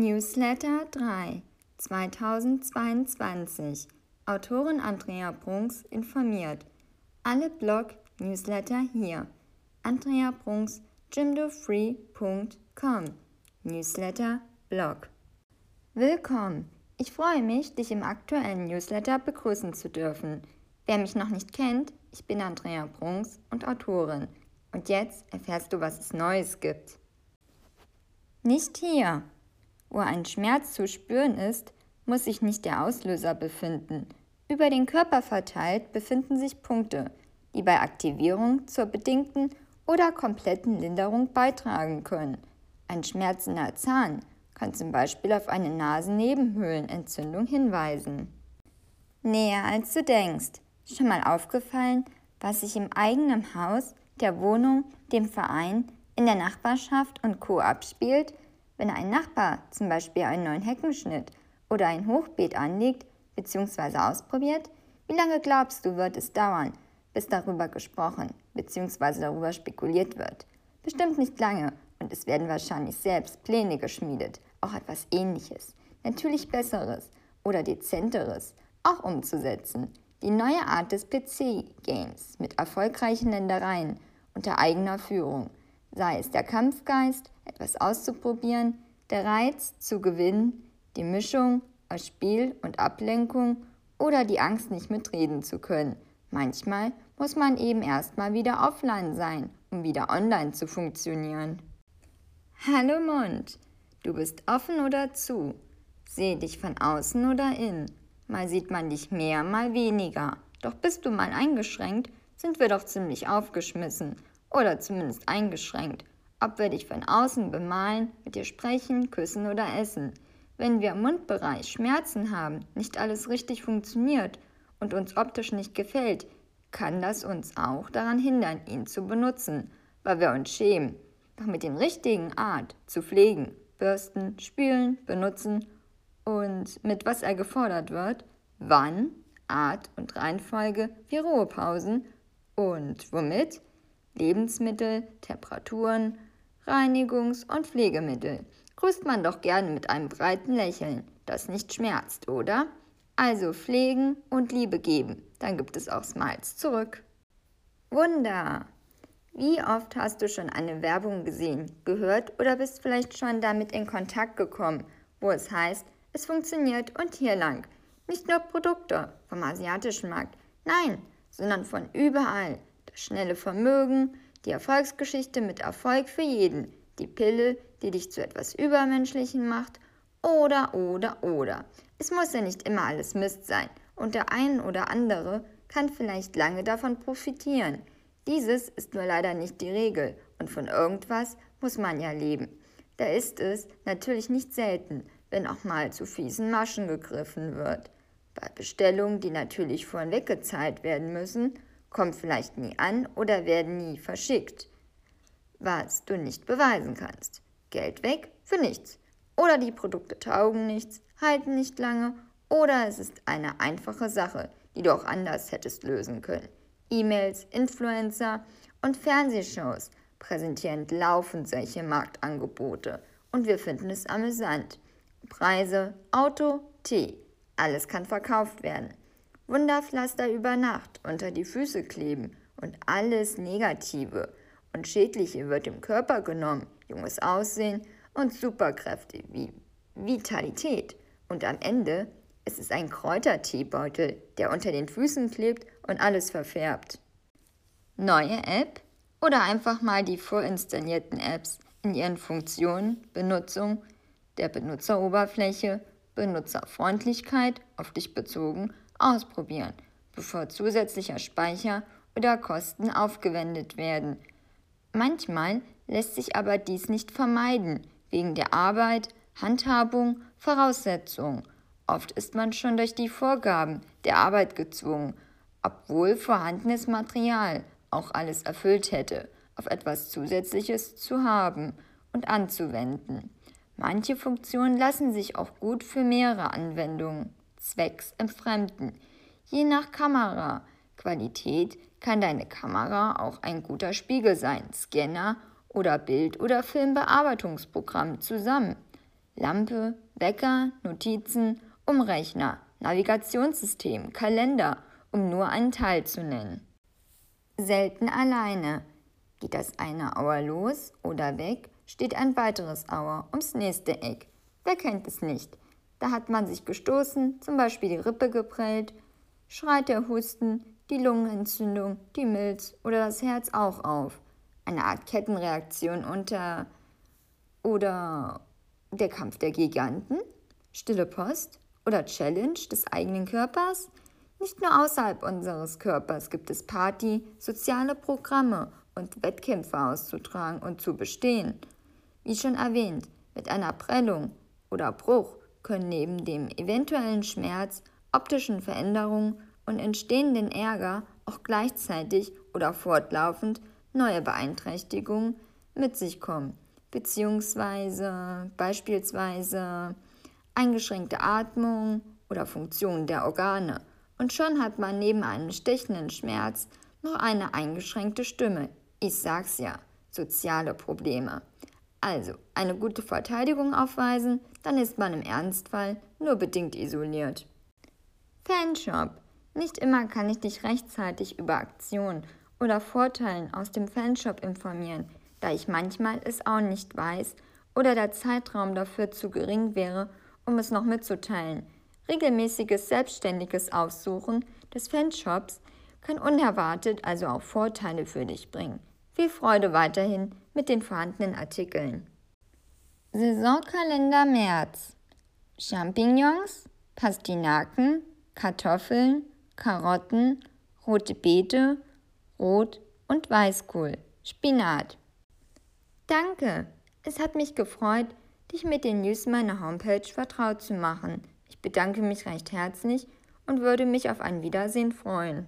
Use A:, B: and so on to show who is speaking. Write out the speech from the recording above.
A: Newsletter 3 2022 Autorin Andrea Brunks informiert. Alle Blog-Newsletter hier. Andrea Brunks jimdofree.com Newsletter Blog. Willkommen! Ich freue mich, dich im aktuellen Newsletter begrüßen zu dürfen. Wer mich noch nicht kennt, ich bin Andrea Brunks und Autorin. Und jetzt erfährst du, was es Neues gibt. Nicht hier. Wo ein Schmerz zu spüren ist, muss sich nicht der Auslöser befinden. Über den Körper verteilt befinden sich Punkte, die bei Aktivierung zur bedingten oder kompletten Linderung beitragen können. Ein schmerzender Zahn kann zum Beispiel auf eine Nasennebenhöhlenentzündung hinweisen. Näher als du denkst. Schon mal aufgefallen, was sich im eigenen Haus, der Wohnung, dem Verein, in der Nachbarschaft und Co. abspielt, wenn ein Nachbar zum Beispiel einen neuen Heckenschnitt oder ein Hochbeet anlegt bzw. ausprobiert, wie lange glaubst du, wird es dauern, bis darüber gesprochen bzw. darüber spekuliert wird? Bestimmt nicht lange und es werden wahrscheinlich selbst Pläne geschmiedet, auch etwas Ähnliches, natürlich Besseres oder Dezenteres, auch umzusetzen. Die neue Art des PC-Games mit erfolgreichen Ländereien unter eigener Führung, sei es der Kampfgeist, etwas auszuprobieren, der Reiz zu gewinnen, die Mischung aus Spiel und Ablenkung oder die Angst, nicht mitreden zu können. Manchmal muss man eben erstmal wieder offline sein, um wieder online zu funktionieren. Hallo Mund, du bist offen oder zu? Seh dich von außen oder in? Mal sieht man dich mehr, mal weniger. Doch bist du mal eingeschränkt, sind wir doch ziemlich aufgeschmissen oder zumindest eingeschränkt ob wir dich von außen bemalen, mit dir sprechen, küssen oder essen. Wenn wir im Mundbereich Schmerzen haben, nicht alles richtig funktioniert und uns optisch nicht gefällt, kann das uns auch daran hindern, ihn zu benutzen, weil wir uns schämen. Doch mit dem richtigen Art zu pflegen, bürsten, spülen, benutzen und mit was er gefordert wird, wann, Art und Reihenfolge wie Ruhepausen und womit Lebensmittel, Temperaturen, Reinigungs- und Pflegemittel. Grüßt man doch gerne mit einem breiten Lächeln, das nicht schmerzt, oder? Also pflegen und Liebe geben, dann gibt es auch Smiles zurück. Wunder! Wie oft hast du schon eine Werbung gesehen, gehört oder bist vielleicht schon damit in Kontakt gekommen, wo es heißt, es funktioniert und hier lang. Nicht nur Produkte vom asiatischen Markt, nein, sondern von überall. Das schnelle Vermögen, die Erfolgsgeschichte mit Erfolg für jeden. Die Pille, die dich zu etwas Übermenschlichem macht. Oder, oder, oder. Es muss ja nicht immer alles Mist sein. Und der ein oder andere kann vielleicht lange davon profitieren. Dieses ist nur leider nicht die Regel. Und von irgendwas muss man ja leben. Da ist es natürlich nicht selten, wenn auch mal zu fiesen Maschen gegriffen wird. Bei Bestellungen, die natürlich vornweg gezahlt werden müssen, kommt vielleicht nie an oder werden nie verschickt. Was du nicht beweisen kannst. Geld weg für nichts. Oder die Produkte taugen nichts, halten nicht lange oder es ist eine einfache Sache, die du auch anders hättest lösen können. E-Mails, Influencer und Fernsehshows präsentieren laufend solche Marktangebote und wir finden es amüsant. Preise, Auto, Tee, alles kann verkauft werden. Wunderpflaster über Nacht unter die Füße kleben und alles Negative und Schädliche wird im Körper genommen, junges Aussehen und Superkräfte wie Vitalität. Und am Ende ist es ein Kräuterteebeutel, der unter den Füßen klebt und alles verfärbt. Neue App oder einfach mal die vorinstallierten Apps in ihren Funktionen, Benutzung der Benutzeroberfläche, Benutzerfreundlichkeit auf dich bezogen ausprobieren, bevor zusätzlicher Speicher oder Kosten aufgewendet werden. Manchmal lässt sich aber dies nicht vermeiden, wegen der Arbeit, Handhabung, Voraussetzungen. Oft ist man schon durch die Vorgaben der Arbeit gezwungen, obwohl vorhandenes Material auch alles erfüllt hätte, auf etwas Zusätzliches zu haben und anzuwenden. Manche Funktionen lassen sich auch gut für mehrere Anwendungen zwecks Entfremden. Je nach Kameraqualität kann deine Kamera auch ein guter Spiegel sein, Scanner oder Bild- oder Filmbearbeitungsprogramm zusammen. Lampe, Wecker, Notizen, Umrechner, Navigationssystem, Kalender, um nur einen Teil zu nennen. Selten alleine. Geht das eine Auer los oder weg, steht ein weiteres Auer ums nächste Eck. Wer kennt es nicht? Da hat man sich gestoßen, zum Beispiel die Rippe geprellt, schreit der Husten, die Lungenentzündung, die Milz oder das Herz auch auf. Eine Art Kettenreaktion unter oder der Kampf der Giganten, stille Post oder Challenge des eigenen Körpers. Nicht nur außerhalb unseres Körpers gibt es Party, soziale Programme und Wettkämpfe auszutragen und zu bestehen. Wie schon erwähnt, mit einer Prellung oder Bruch können neben dem eventuellen Schmerz, optischen Veränderungen und entstehenden Ärger auch gleichzeitig oder fortlaufend neue Beeinträchtigungen mit sich kommen, beziehungsweise beispielsweise eingeschränkte Atmung oder Funktion der Organe. Und schon hat man neben einem stechenden Schmerz noch eine eingeschränkte Stimme. Ich sag's ja, soziale Probleme. Also eine gute Verteidigung aufweisen, dann ist man im Ernstfall nur bedingt isoliert. Fanshop. Nicht immer kann ich dich rechtzeitig über Aktionen oder Vorteilen aus dem Fanshop informieren, da ich manchmal es auch nicht weiß oder der Zeitraum dafür zu gering wäre, um es noch mitzuteilen. Regelmäßiges selbstständiges Aufsuchen des Fanshops kann unerwartet also auch Vorteile für dich bringen. Viel Freude weiterhin mit den vorhandenen Artikeln. Saisonkalender März. Champignons, Pastinaken, Kartoffeln, Karotten, rote Beete, Rot- und Weißkohl, Spinat. Danke, es hat mich gefreut, dich mit den News meiner Homepage vertraut zu machen. Ich bedanke mich recht herzlich und würde mich auf ein Wiedersehen freuen.